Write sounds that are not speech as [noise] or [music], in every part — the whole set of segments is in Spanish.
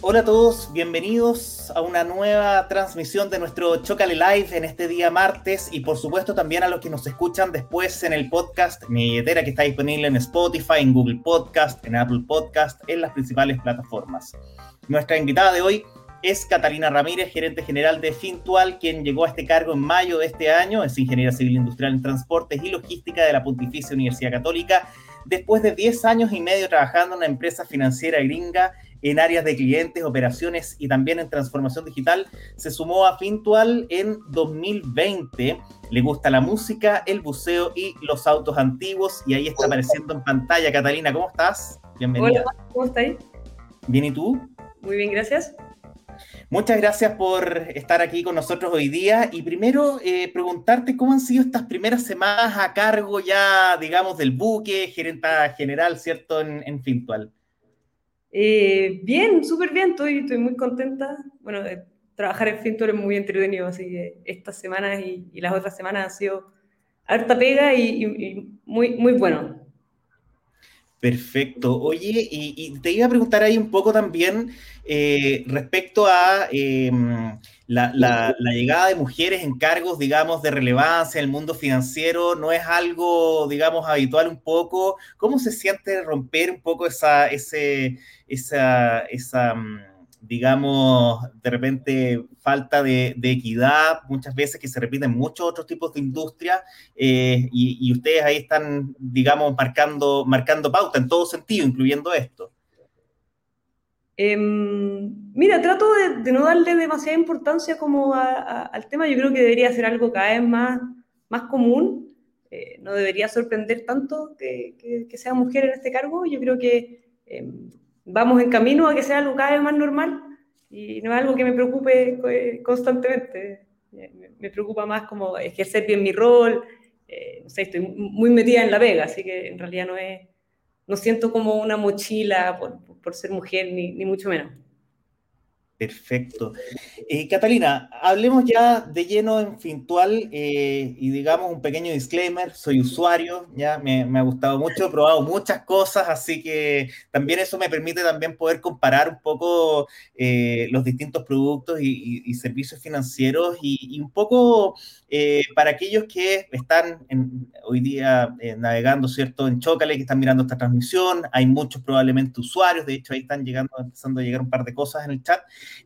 Hola a todos, bienvenidos a una nueva transmisión de nuestro Chocale Live en este día martes y por supuesto también a los que nos escuchan después en el podcast Mi Billetera que está disponible en Spotify, en Google Podcast, en Apple Podcast, en las principales plataformas. Nuestra invitada de hoy es Catalina Ramírez, gerente general de Fintual, quien llegó a este cargo en mayo de este año, es ingeniera civil industrial en transportes y logística de la Pontificia Universidad Católica, después de 10 años y medio trabajando en una empresa financiera gringa en áreas de clientes, operaciones y también en transformación digital, se sumó a Fintual en 2020. Le gusta la música, el buceo y los autos antiguos y ahí está apareciendo en pantalla. Catalina, ¿cómo estás? Bienvenida. Hola, ¿cómo estás? Bien, ¿y tú? Muy bien, gracias. Muchas gracias por estar aquí con nosotros hoy día y primero eh, preguntarte cómo han sido estas primeras semanas a cargo ya, digamos, del buque, gerenta general, ¿cierto?, en, Fintual. Eh, bien, súper bien, estoy, estoy muy contenta. Bueno, eh, trabajar en Fintual es muy entretenido, así que estas semanas y, las otras semanas ha sido harta pega y, muy, muy bueno. Perfecto. Oye, y, te iba a preguntar ahí un poco también eh, respecto a em, la, llegada de mujeres en cargos, digamos, de relevancia en el mundo financiero. No es algo, digamos, habitual un poco. ¿Cómo se siente romper un poco esa, ese, esa, esa mm, digamos, de repente falta de, equidad, muchas veces que se repiten muchos otros tipos de industria, eh, y, ustedes ahí están, digamos, marcando, marcando pauta en todo sentido, incluyendo esto. Em, mira, trato de, no darle demasiada importancia como al tema, yo creo que debería ser algo cada vez más, más común, eh, no debería sorprender tanto que, que, sea mujer en este cargo, yo creo que em, vamos en camino a que sea algo cada vez más normal y no es algo que me preocupe eh, constantemente. Me preocupa más como ejercer bien mi rol, eh, no sé, estoy muy metida en la vega, así que en realidad no es, no siento como una mochila por, por ser mujer, ni, ni mucho menos. Perfecto. Eh, Catalina, hablemos ya de lleno en Fintual eh, y digamos un pequeño disclaimer, soy usuario, ya me, ha gustado mucho, he probado muchas cosas, así que también eso me permite también poder comparar un poco eh, los distintos productos y, servicios financieros y, un poco para aquellos que están hoy día navegando, ¿cierto? En Chocale, que están mirando esta transmisión, hay muchos probablemente usuarios, de hecho ahí están llegando, empezando a llegar un par de cosas en el chat.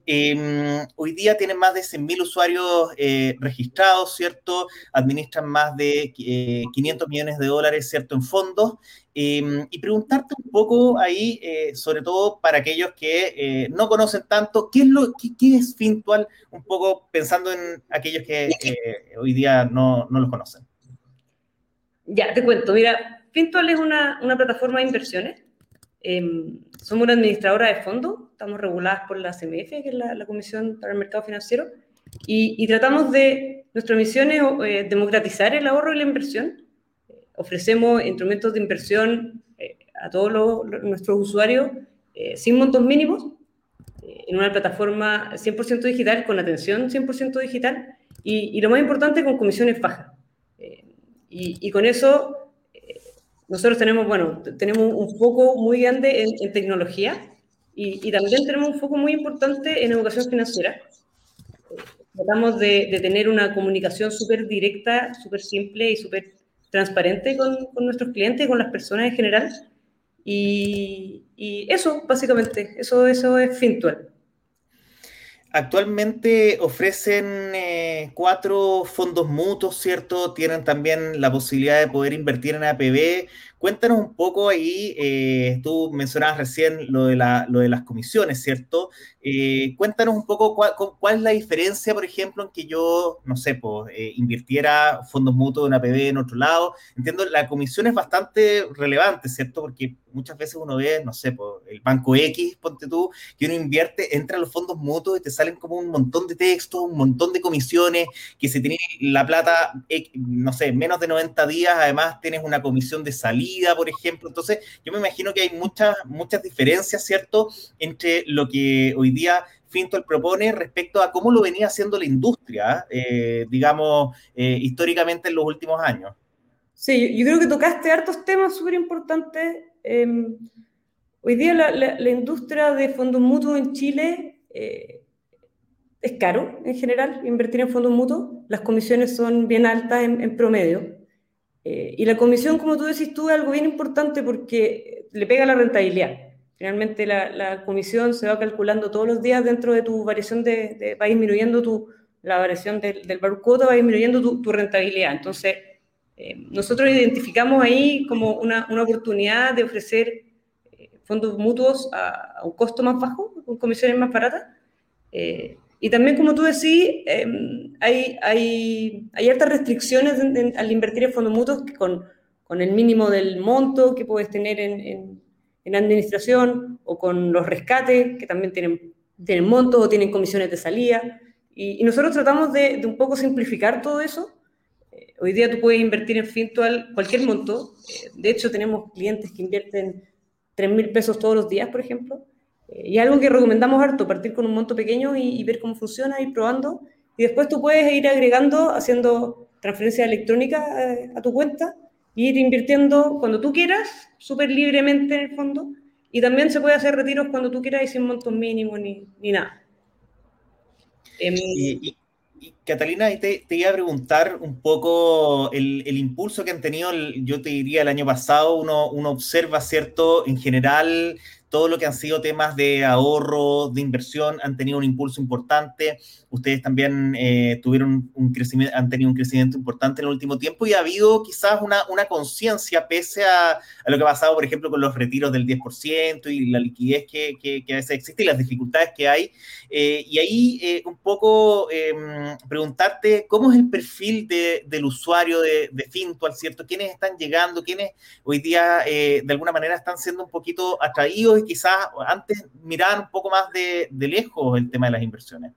Em, hoy día tienen más de 100.000 usuarios eh, registrados, ¿cierto? Administran más de 500 eh, millones de dólares, ¿cierto? En fondos. Em, y preguntarte un poco ahí, eh, sobre todo para aquellos que no conocen tanto, ¿qué es, lo, qué, es Fintual? Un poco pensando en aquellos que hoy día no, no los conocen. Ya, te cuento. Mira, Fintual es una, una plataforma de inversiones Em, somos una administradora de fondos, estamos reguladas por la CMF, que es la, Comisión para el Mercado Financiero, y, tratamos de, nuestra misión es eh, democratizar el ahorro y la inversión. ofrecemos instrumentos de inversión eh, a todos nuestros usuarios eh, sin montos mínimos, en una plataforma 100% digital, con atención 100% digital, y, lo más importante, con comisiones bajas. Y, y con eso nosotros tenemos, bueno, tenemos un foco muy grande en, tecnología y, también tenemos un foco muy importante en educación financiera. Tratamos de, tener una comunicación súper directa, súper simple y súper transparente con, nuestros clientes y con las personas en general. Y, eso, básicamente, eso, eso es Fintual. Actualmente ofrecen eh, cuatro fondos mutuos, ¿cierto? Tienen también la posibilidad de poder invertir en APB. Cuéntanos un poco ahí, eh, tú mencionabas recién lo de, la, lo de las comisiones, ¿cierto? Eh, cuéntanos un poco cuál, es la diferencia, por ejemplo, en que yo, no sé, pues, invirtiera fondos mutuos en APB en otro lado. Entiendo, la comisión es bastante relevante, ¿cierto? Porque muchas veces uno ve, no sé, pues, el banco X, ponte tú, que uno invierte, entra a los fondos mutuos y te salen como un montón de textos, un montón de comisiones, que si tienes la plata, no sé, menos de 90 días, además tienes una comisión de salida, por ejemplo. Entonces, yo me imagino que hay muchas, muchas diferencias, ¿cierto?, entre lo que hoy día Fintol propone respecto a cómo lo venía haciendo la industria, eh, digamos, eh, históricamente en los últimos años. Sí, yo creo que tocaste hartos temas súper importantes. Em, hoy día la, industria de fondos mutuos en Chile eh, es caro en general invertir en fondos mutuos. Las comisiones son bien altas en, promedio. Eh, y la comisión, como tú decís tú, es algo bien importante porque le pega la rentabilidad. Finalmente la, comisión se va calculando todos los días dentro de tu variación de, va disminuyendo tu, la variación del, del bar cuota, va disminuyendo tu, rentabilidad. Entonces, eh, nosotros identificamos ahí como una, una oportunidad de ofrecer eh, fondos mutuos a, un costo más bajo, con comisiones más baratas. Y también, como tú decís, em, hay, hay, hay altas restricciones al invertir en fondos mutuos con, con el mínimo del monto que puedes tener en, en, administración o con los rescates, que también tienen, tienen montos o tienen comisiones de salida. Y, nosotros tratamos de, de, un poco simplificar todo eso. Eh, hoy día tú puedes invertir en Fintual cualquier monto. Eh, de hecho, tenemos clientes que invierten 3 mil pesos todos los días, por ejemplo. Y algo que recomendamos harto, partir con un monto pequeño y, ver cómo funciona, ir probando. Y después tú puedes ir agregando, haciendo transferencia electrónica eh, a tu cuenta, e ir invirtiendo cuando tú quieras, súper libremente en el fondo. Y también se puede hacer retiros cuando tú quieras y sin montos mínimos ni, ni nada. Em, y, Catalina, te, te, iba a preguntar un poco el, el, impulso que han tenido, yo te diría el año pasado, uno, uno observa, ¿cierto? En general, todo lo que han sido temas de ahorro, de inversión, han tenido un impulso importante. Ustedes también eh, tuvieron un crecimiento, han tenido un crecimiento importante en el último tiempo y ha habido quizás una, conciencia pese a, lo que ha pasado, por ejemplo, con los retiros del 10% y la liquidez que, a veces existe y las dificultades que hay. Eh, y ahí eh, un poco em, preguntarte cómo es el perfil de, del usuario de, de Fintual, ¿cierto? ¿Quiénes están llegando? ¿Quiénes hoy día de alguna manera están siendo un poquito atraídos quizás antes miraban un poco más de, lejos el tema de las inversiones.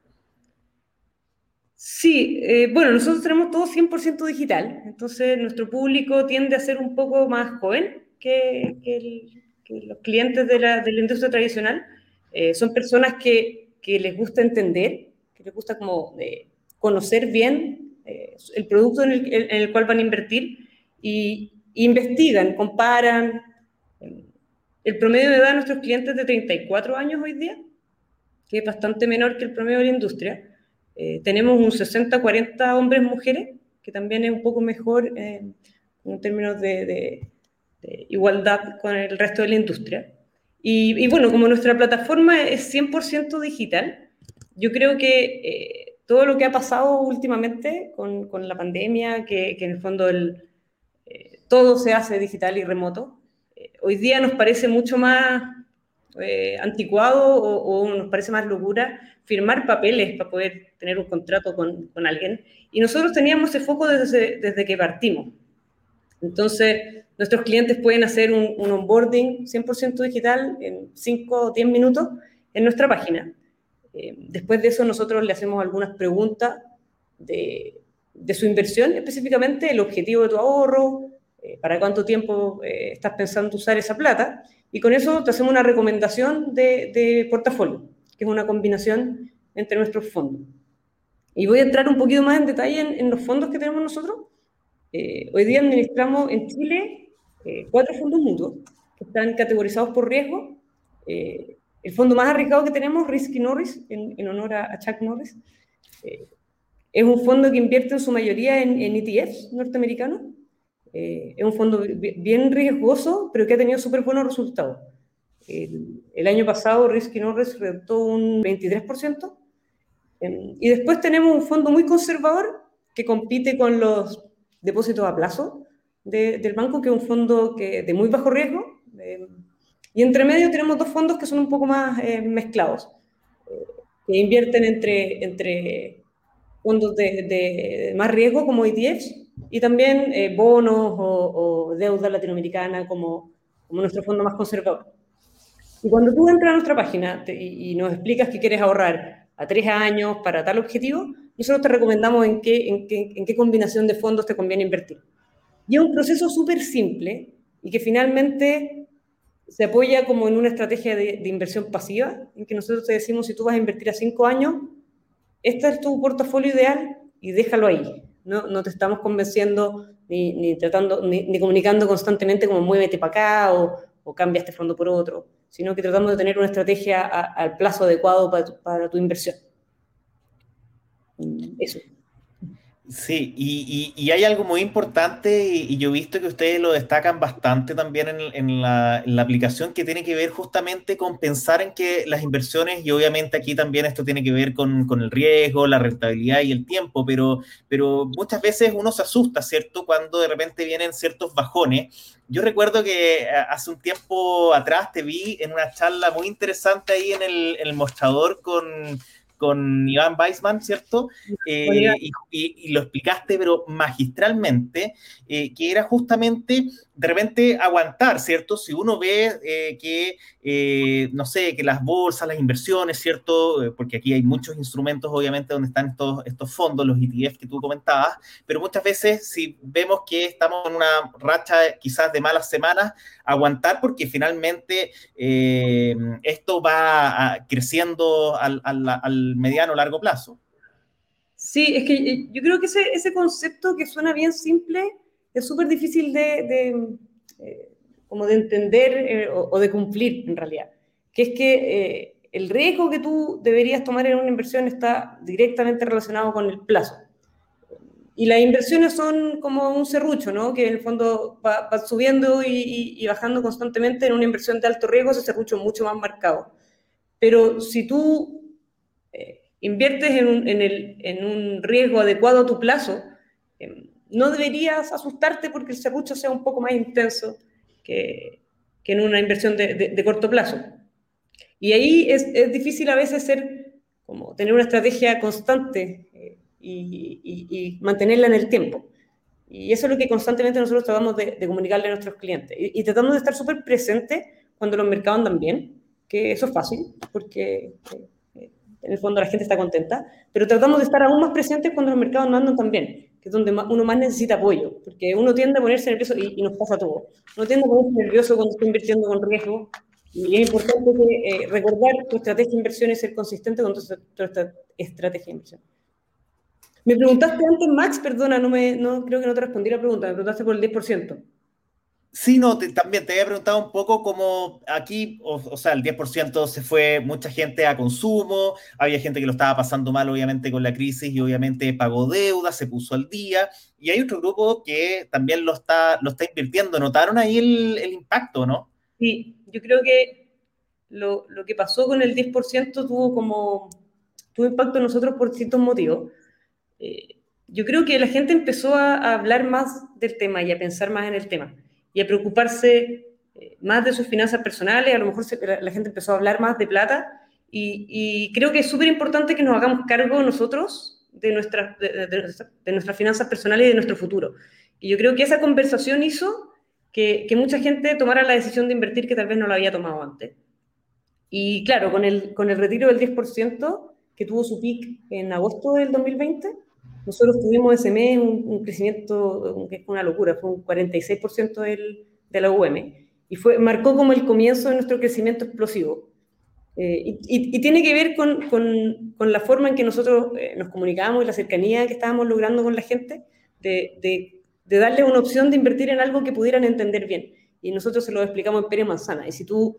Sí, eh, bueno, nosotros tenemos todo 100% digital, entonces nuestro público tiende a ser un poco más joven que, los clientes de la, industria tradicional. Eh, son personas que, les gusta entender, que les gusta como eh, conocer bien el producto en el, cual van a invertir y investigan, comparan, el promedio de edad de nuestros clientes es de 34 años hoy día, que es bastante menor que el promedio de la industria. Eh, tenemos un 60-40 hombres-mujeres, que también es un poco mejor en términos de, igualdad con el resto de la industria. Y, bueno, como nuestra plataforma es 100% digital, yo creo que eh, todo lo que ha pasado últimamente con, la pandemia, que, en el fondo eh, todo se hace digital y remoto, hoy día nos parece mucho más eh, anticuado o, nos parece más locura firmar papeles para poder tener un contrato con, con alguien. Y nosotros teníamos ese foco desde, desde, que partimos. Entonces, nuestros clientes pueden hacer un, un onboarding 100% digital en 5 o 10 minutos en nuestra página. Eh, después de eso, nosotros le hacemos algunas preguntas de, de su inversión, específicamente el objetivo de tu ahorro, eh, para cuánto tiempo eh, estás pensando usar esa plata, y con eso te hacemos una recomendación de, portafolio, que es una combinación entre nuestros fondos. Y voy a entrar un poquito más en detalle en, los fondos que tenemos nosotros. Eh, hoy día administramos en Chile cuatro fondos mutuos que están categorizados por riesgo. el fondo más arriesgado que tenemos, Risky Norris, en, honor a, Chuck Norris, es un fondo que invierte en su mayoría en, en ETFs norteamericanos eh, es un fondo bien riesgoso, pero que ha tenido súper buenos resultados. El, año pasado Risky Norris redactó un 23%. Em, y después tenemos un fondo muy conservador que compite con los depósitos a plazo del banco, que es un fondo que, de muy bajo riesgo. Em, y entre medio tenemos dos fondos que son un poco más eh, mezclados, eh, que invierten entre, entre fondos de, de, más riesgo como ETFs y también eh, bonos o, deuda latinoamericana como, como nuestro fondo más conservador. Y cuando tú entras a nuestra página y, nos explicas que quieres ahorrar a tres años para tal objetivo, nosotros te recomendamos en qué, en qué, en qué combinación de fondos te conviene invertir. Y es un proceso súper simple y que finalmente se apoya como en una estrategia de, de, inversión pasiva, en que nosotros te decimos, si tú vas a invertir a cinco años, este es tu portafolio ideal y déjalo ahí. No, no te estamos convenciendo ni, ni tratando, ni, ni, comunicando constantemente como muévete para acá o, o cambia este fondo por otro, sino que tratamos de tener una estrategia al plazo adecuado para tu, inversión. Eso. Sí, y, hay algo muy importante y, yo he visto que ustedes lo destacan bastante también en, la, aplicación que tiene que ver justamente con pensar en que las inversiones, y obviamente aquí también esto tiene que ver con, el riesgo, la rentabilidad y el tiempo, pero, pero muchas veces uno se asusta, ¿cierto? Cuando de repente vienen ciertos bajones. Yo recuerdo que hace un tiempo atrás te vi en una charla muy interesante ahí en en el mostrador con con Iván Weisman, ¿cierto? Eh, y, lo explicaste, pero magistralmente, eh, que era justamente de repente aguantar, ¿cierto? Si uno ve eh, que, eh, no sé, que las bolsas, las inversiones, ¿cierto? Eh, porque aquí hay muchos instrumentos, obviamente, donde están estos, estos fondos, los ETF que tú comentabas, pero muchas veces si vemos que estamos en una racha quizás de malas semanas, aguantar porque finalmente esto va creciendo al, al, mediano o largo plazo. Sí, es que yo creo que ese, ese concepto que suena bien simple es súper difícil de, eh, como de entender eh, o, de cumplir en realidad, que es que eh, el riesgo que tú deberías tomar en una inversión está directamente relacionado con el plazo. Y las inversiones son como un serrucho, ¿no? Que en el fondo va, subiendo y, bajando constantemente. En una inversión de alto riesgo ese serrucho mucho más marcado. Pero si tú inviertes en un, en, el, en un riesgo adecuado a tu plazo, no deberías asustarte porque el serrucho sea un poco más intenso que, en una inversión de, corto plazo. Y ahí es, difícil a veces ser, como tener una estrategia constante eh, y, mantenerla en el tiempo. Y eso es lo que constantemente nosotros tratamos de, comunicarle a nuestros clientes. Y, tratamos de estar súper presentes cuando los mercados andan bien, que eso es fácil, porque eh, en el fondo la gente está contenta, pero tratamos de estar aún más presentes cuando los mercados no andan tan bien que es donde uno más necesita apoyo, porque uno tiende a ponerse nervioso y, nos pasa todo. Uno tiende a ponerse nervioso cuando está invirtiendo con riesgo y es importante eh, recordar tu estrategia de inversión y ser consistente con tu, estrategia de inversión. Me preguntaste antes, Max, perdona, no me, no, creo que no te respondí la pregunta, me preguntaste por el 10%. Sí, no, también te había preguntado un poco cómo aquí, o, sea, el 10% se fue mucha gente a consumo, había gente que lo estaba pasando mal, obviamente, con la crisis y obviamente pagó deuda, se puso al día, y hay otro grupo que también lo está, lo está invirtiendo. ¿Notaron ahí el, impacto, no? Sí, yo creo que lo, que pasó con el 10% tuvo como, tuvo impacto en nosotros por ciertos motivos. Eh, yo creo que la gente empezó a hablar más del tema y a pensar más en el tema y a preocuparse eh, más de sus finanzas personales, a lo mejor la, gente empezó a hablar más de plata y, creo que es súper importante que nos hagamos cargo nosotros de, nuestras de, nuestras finanzas personales y de nuestro futuro. Y yo creo que esa conversación hizo que, que, mucha gente tomara la decisión de invertir que tal vez no la había tomado antes. Y claro, con el, con el retiro del 10% que tuvo su pic en agosto del 2020, nosotros tuvimos ese mes un, crecimiento que es una locura, fue un 46% del, de la UM y fue, marcó como el comienzo de nuestro crecimiento explosivo. Eh, y, tiene que ver con, con, con, la forma en que nosotros eh, nos comunicábamos y la cercanía que estábamos logrando con la gente, de, de, de, darle una opción de invertir en algo que pudieran entender bien. Y nosotros se lo explicamos en Pere Manzana. Y si tú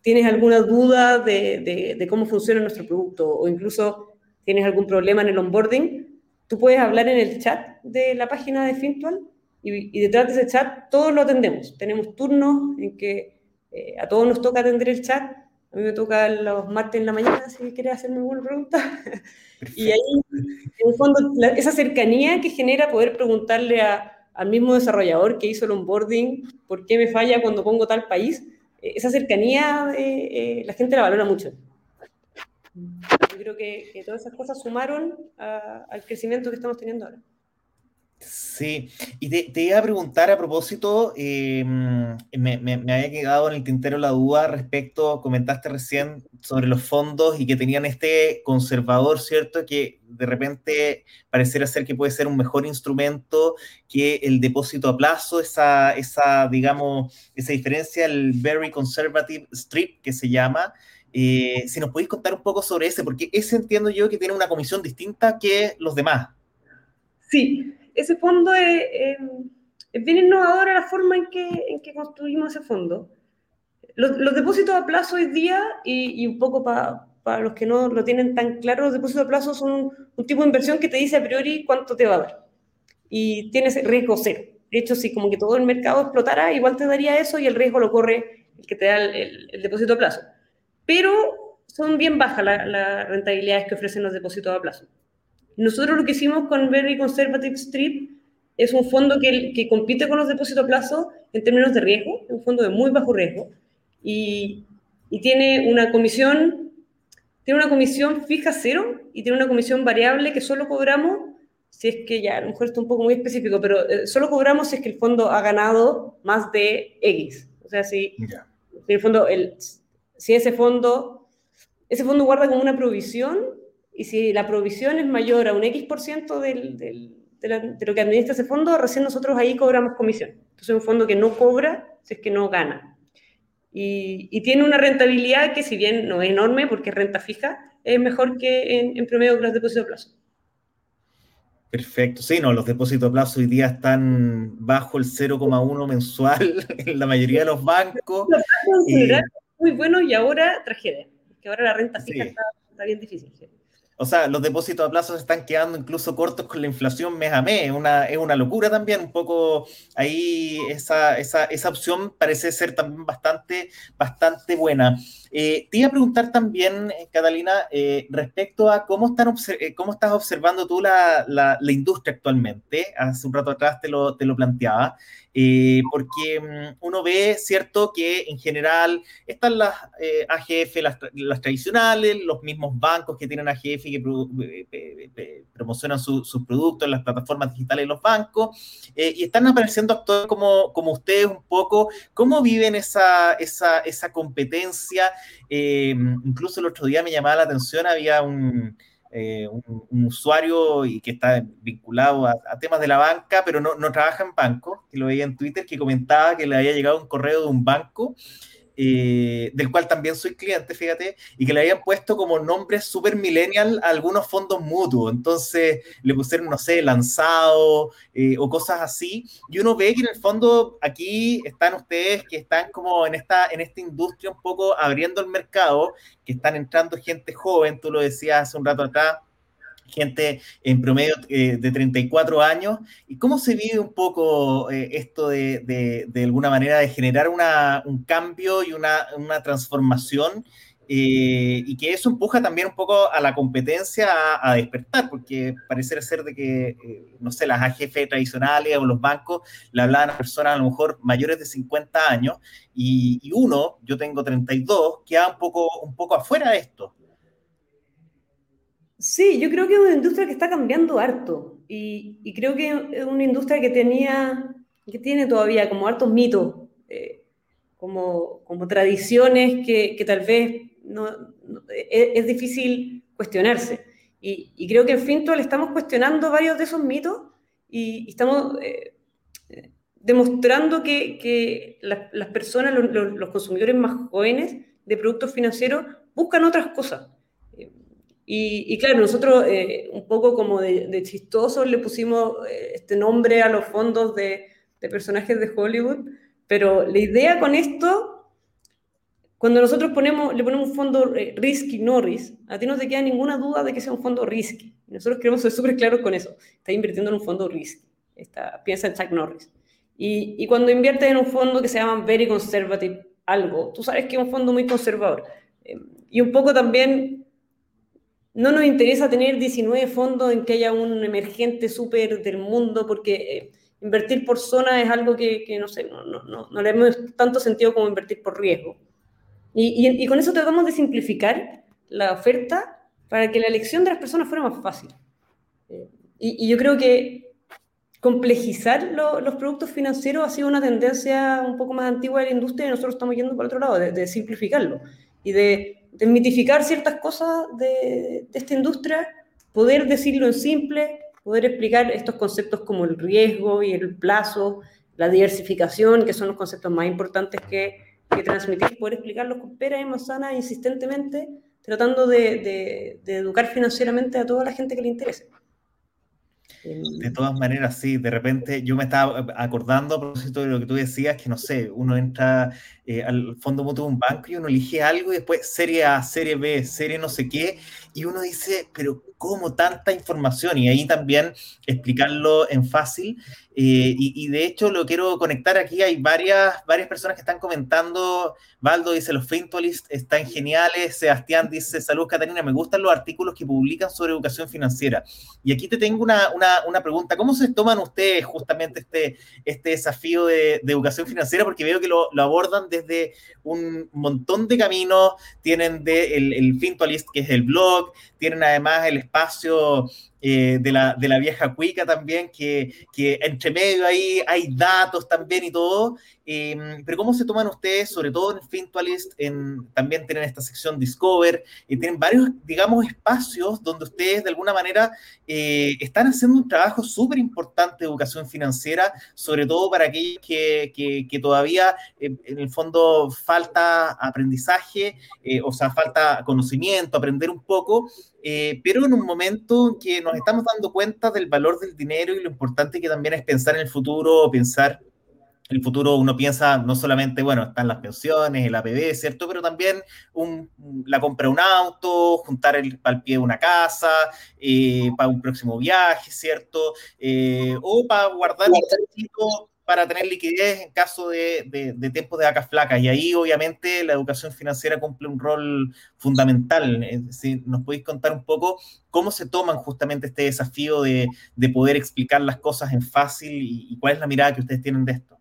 tienes alguna duda de, de cómo funciona nuestro producto o incluso tienes algún problema en el onboarding, Tú puedes hablar en el chat de la página de Fintual y, detrás de ese chat todos lo atendemos. Tenemos turnos en que eh, a todos nos toca atender el chat. A mí me toca los martes en la mañana si quieres hacerme alguna pregunta. [laughs] y ahí, en el fondo, esa cercanía que genera poder preguntarle al mismo desarrollador que hizo el onboarding por qué me falla cuando pongo tal país, eh, esa cercanía eh, la gente la valora mucho. Creo que, todas esas cosas sumaron al crecimiento que estamos teniendo ahora. Sí, y te, iba a preguntar a propósito, eh, me, me, había quedado en el tintero la duda respecto, comentaste recién sobre los fondos y que tenían este conservador, ¿cierto? Que de repente pareciera ser que puede ser un mejor instrumento que el depósito a plazo, esa, esa digamos, esa diferencia, el very conservative strip que se llama, eh, si nos podéis contar un poco sobre ese, porque ese entiendo yo que tiene una comisión distinta que los demás. Sí, ese fondo es, bien innovador la forma en que, en que construimos ese fondo. los, depósitos a plazo hoy día, y, un poco para los que no lo tienen tan claro, los depósitos a plazo son un, tipo de inversión que te dice a priori cuánto te va a dar. Y tienes riesgo cero. De hecho, si como que todo el mercado explotara, igual te daría eso y el riesgo lo corre el que te da el, depósito a plazo. Pero son bien bajas las rentabilidades que ofrecen los depósitos a plazo. Nosotros lo que hicimos con Very Conservative Strip es un fondo que, que compite con los depósitos a plazo en términos de riesgo, un fondo de muy bajo riesgo, y, y tiene una comisión, tiene una comisión fija cero y tiene una comisión variable que solo cobramos si es que ya, a lo mejor está un poco muy específico, pero eh, solo cobramos si es que el fondo ha ganado más de X. O sea, si, si el fondo, el, si ese fondo, ese fondo guarda como una provisión y si la provisión es mayor a un X por ciento del, del de, lo que administra ese fondo, recién nosotros ahí cobramos comisión. Entonces es un fondo que no cobra si es que no gana. Y, tiene una rentabilidad que si bien no es enorme porque es renta fija, es mejor que en, promedio que los depósitos a plazo. Perfecto, sí, no, los depósitos a plazo hoy día están bajo el 0,1 mensual [laughs] en la mayoría de los bancos. Muy bueno y ahora tragedia, que ahora la renta fija está, bien difícil. O sea, los depósitos a plazo se están quedando incluso cortos con la inflación mes a mes. Es una, es una locura también. Un poco ahí esa, esa, esa opción parece ser también bastante, bastante buena. Eh, te iba a preguntar también, eh, Catalina, eh, respecto a cómo, están cómo estás observando tú la, la, la, industria actualmente. Hace un rato atrás te lo, te lo planteaba. Eh, porque mm, uno ve, ¿cierto?, que en general están las eh, AGF, las, tradicionales, los mismos bancos que tienen AGF y que eh, promocionan sus productos en las plataformas digitales de los bancos, y están apareciendo actores como, como ustedes un poco, ¿cómo viven esa, esa, esa competencia? incluso el otro día me llamaba la atención, había un eh, un, usuario y que está vinculado a, temas de la banca, pero no, no, trabaja en banco, que lo veía en Twitter, que comentaba que le había llegado un correo de un banco eh, del cual también soy cliente, fíjate, y que le habían puesto como nombre super millennial a algunos fondos mutuos. Entonces le pusieron, no sé, lanzado eh, o cosas así. Y uno ve que en el fondo aquí están ustedes que están como en esta, en esta industria un poco abriendo el mercado, que están entrando gente joven, tú lo decías hace un rato acá gente en promedio eh, de 34 años. ¿Y cómo se vive un poco eh, esto de, de, alguna manera, de generar una, un cambio y una, una transformación? Eh, y que eso empuja también un poco a la competencia a, despertar, porque parece ser de que, no sé, las AGF tradicionales o los bancos le hablaban a personas a lo mejor mayores de 50 años y, y uno, yo tengo 32, queda un poco, un poco afuera de esto. Sí, yo creo que es una industria que está cambiando harto y, creo que es una industria que tenía, que tiene todavía como hartos mitos, eh, como, como tradiciones que, que tal vez no, es, difícil cuestionarse. Y, creo que en Fintol estamos cuestionando varios de esos mitos y, estamos eh, demostrando que, que las, personas, los, los consumidores más jóvenes de productos financieros buscan otras cosas y, claro, nosotros eh, un poco como de, de chistosos le pusimos eh, este nombre a los fondos de, de, personajes de Hollywood, pero la idea con esto, cuando nosotros ponemos, le ponemos un fondo eh, risky Norris, a ti no te queda ninguna duda de que sea un fondo risky. Nosotros queremos ser súper claros con eso. Estás invirtiendo en un fondo risky. Está, piensa en Chuck Norris. Y, y cuando inviertes en un fondo que se llama Very Conservative algo, tú sabes que es un fondo muy conservador. y un poco también no nos interesa tener 19 fondos en que haya un emergente súper del mundo, porque eh, invertir por zona es algo que, no sé, no, no, no, no, le hemos tanto sentido como invertir por riesgo. Y, y, con eso tratamos de simplificar la oferta para que la elección de las personas fuera más fácil. Eh, y, yo creo que complejizar los productos financieros ha sido una tendencia un poco más antigua de la industria y nosotros estamos yendo por otro lado, de, de simplificarlo y de desmitificar ciertas cosas de, esta industria, poder decirlo en simple, poder explicar estos conceptos como el riesgo y el plazo, la diversificación, que son los conceptos más importantes que, que transmitir, poder explicarlos con pera y manzana insistentemente, tratando de, de, educar financieramente a toda la gente que le interese. De todas maneras, sí, de repente yo me estaba acordando a propósito de lo que tú decías, que no sé, uno entra eh, al fondo mutuo de un banco y uno elige algo y después serie A, serie B, serie no sé qué, y uno dice, pero ¿cómo tanta información? Y ahí también explicarlo en fácil. Eh, y, de hecho lo quiero conectar aquí, hay varias, varias personas que están comentando, Valdo dice, los Fintualist están geniales, Sebastián dice, salud Catarina, me gustan los artículos que publican sobre educación financiera. Y aquí te tengo una, una, una pregunta, ¿cómo se toman ustedes justamente este, este desafío de, educación financiera? Porque veo que lo, abordan desde un montón de caminos, tienen el, el Fintualist, que es el blog, tienen además el espacio eh, de, la, de, la, vieja cuica también, que, que, entre medio ahí hay datos también y todo. Eh, pero ¿cómo se toman ustedes, sobre todo en Fintualist, en, también tienen esta sección Discover, y tienen varios, digamos, espacios donde ustedes de alguna manera eh, están haciendo un trabajo súper importante de educación financiera, sobre todo para aquellos que, que, que todavía en el fondo falta aprendizaje, o sea, falta conocimiento, aprender un poco. Eh, pero en un momento en que nos estamos dando cuenta del valor del dinero y lo importante que también es pensar en el futuro, pensar en el futuro uno piensa no solamente, bueno, están las pensiones, el APB, ¿cierto? Pero también un, la compra de un auto, juntar el, al pie de una casa, eh, para un próximo viaje, ¿cierto? Eh, o para guardar un poquito para tener liquidez en caso de, de, tiempos de vacas flacas. Y ahí, obviamente, la educación financiera cumple un rol fundamental. Si nos podéis contar un poco cómo se toman justamente este desafío de, de poder explicar las cosas en fácil y, cuál es la mirada que ustedes tienen de esto.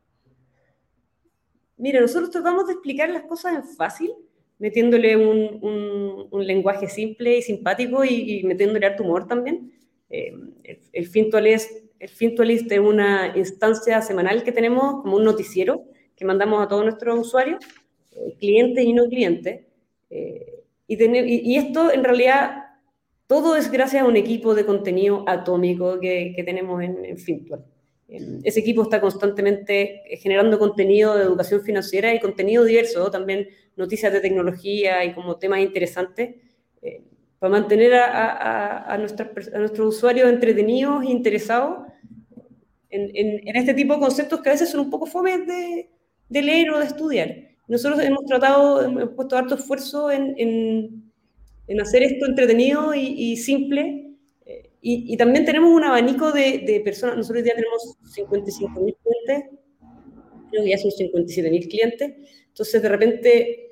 Mira, nosotros tratamos de explicar las cosas en fácil, metiéndole un, un, un lenguaje simple y simpático y, y metiéndole harto humor también. Eh, el, el Fintual es el Fintualist es una instancia semanal que tenemos como un noticiero que mandamos a todos nuestros usuarios, eh, clientes y no clientes. Eh, y, y, esto en realidad todo es gracias a un equipo de contenido atómico que, que tenemos en, en Fintual. Ese equipo está constantemente generando contenido de educación financiera y contenido diverso, también noticias de tecnología y como temas interesantes. Eh, para mantener a, a, a, nuestros usuarios entretenidos e interesados en, en, en, este tipo de conceptos que a veces son un poco fomes de, de leer o de estudiar. Nosotros hemos tratado, hemos puesto harto esfuerzo en, en hacer esto entretenido y, y simple. Eh, y, y, también tenemos un abanico de, de personas, nosotros ya tenemos 55.000 clientes, creo que ya son 57.000 clientes, entonces de repente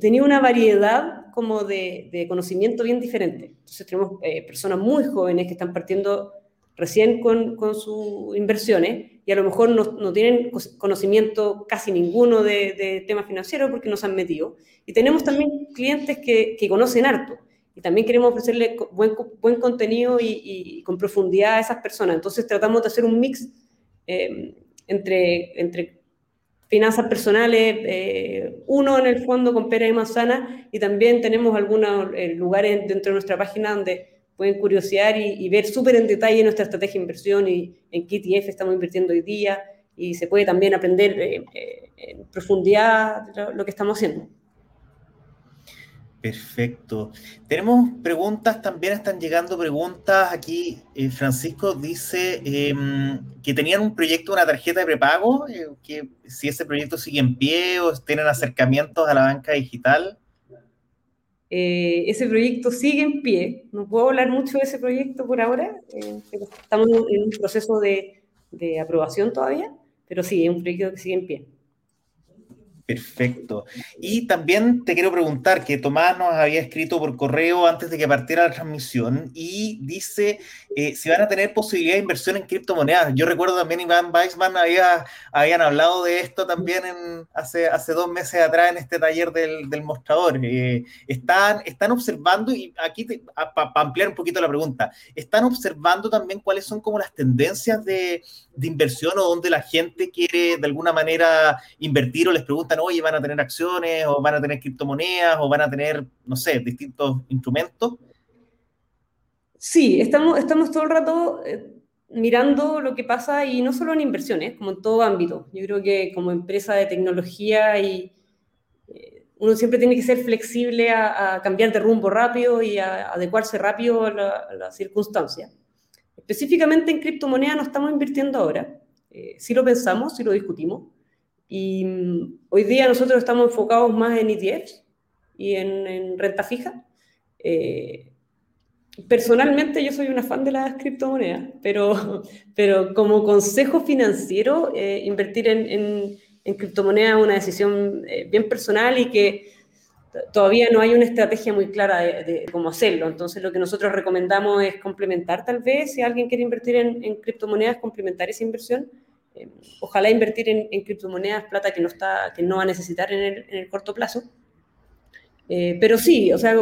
tenía una variedad como de, de conocimiento bien diferente. Entonces tenemos eh, personas muy jóvenes que están partiendo recién con, con sus inversiones y a lo mejor no, no tienen conocimiento casi ninguno de, de, temas financieros porque no se han metido. Y tenemos también clientes que, que conocen harto y también queremos ofrecerle buen, buen contenido y, y, con profundidad a esas personas. Entonces tratamos de hacer un mix eh, entre, entre finanzas personales, eh, uno en el fondo con pera y manzana, y también tenemos algunos eh, lugares dentro de nuestra página donde pueden curiosear y, y ver súper en detalle nuestra estrategia de inversión y en qué ETF estamos invirtiendo hoy día, y se puede también aprender eh, eh en profundidad lo, lo que estamos haciendo. Perfecto. Tenemos preguntas, también están llegando preguntas. Aquí eh, Francisco dice eh, que tenían un proyecto, una tarjeta de prepago, eh, que si ese proyecto sigue en pie o tienen acercamientos a la banca digital. Eh, ese proyecto sigue en pie. No puedo hablar mucho de ese proyecto por ahora. Eh, estamos en un proceso de, de aprobación todavía, pero sí, es un proyecto que sigue en pie. Perfecto. Y también te quiero preguntar que Tomás nos había escrito por correo antes de que partiera la transmisión y dice eh, si van a tener posibilidad de inversión en criptomonedas. Yo recuerdo también Iván Weissman había, habían hablado de esto también en, hace, hace dos meses atrás en este taller del, del mostrador. Eh, están, están observando, y aquí para ampliar un poquito la pregunta, están observando también cuáles son como las tendencias de, de inversión o donde la gente quiere de alguna manera invertir o les preguntan oye, van a tener acciones o van a tener criptomonedas o van a tener, no sé, distintos instrumentos? Sí, estamos, estamos todo el rato eh, mirando lo que pasa y no solo en inversiones, como en todo ámbito. Yo creo que como empresa de tecnología y eh, uno siempre tiene que ser flexible a, a, cambiar de rumbo rápido y a, adecuarse rápido a las la, la circunstancias. Específicamente en criptomonedas no estamos invirtiendo ahora. Eh, sí lo pensamos, sí lo discutimos Y mm, hoy día nosotros estamos enfocados más en ETFs y en, renta fija. Eh, personalmente yo soy una fan de las criptomonedas, pero, [laughs] pero como consejo financiero, eh, invertir en, en, en, criptomonedas es una decisión eh, bien personal y que todavía no hay una estrategia muy clara de, cómo hacerlo. Entonces, lo que nosotros recomendamos es complementar, tal vez, si alguien quiere invertir en, criptomonedas, complementar esa inversión. Eh, ojalá invertir en, criptomonedas, plata que no, está, que no va a necesitar en el, corto plazo. Eh, pero sí, o sea,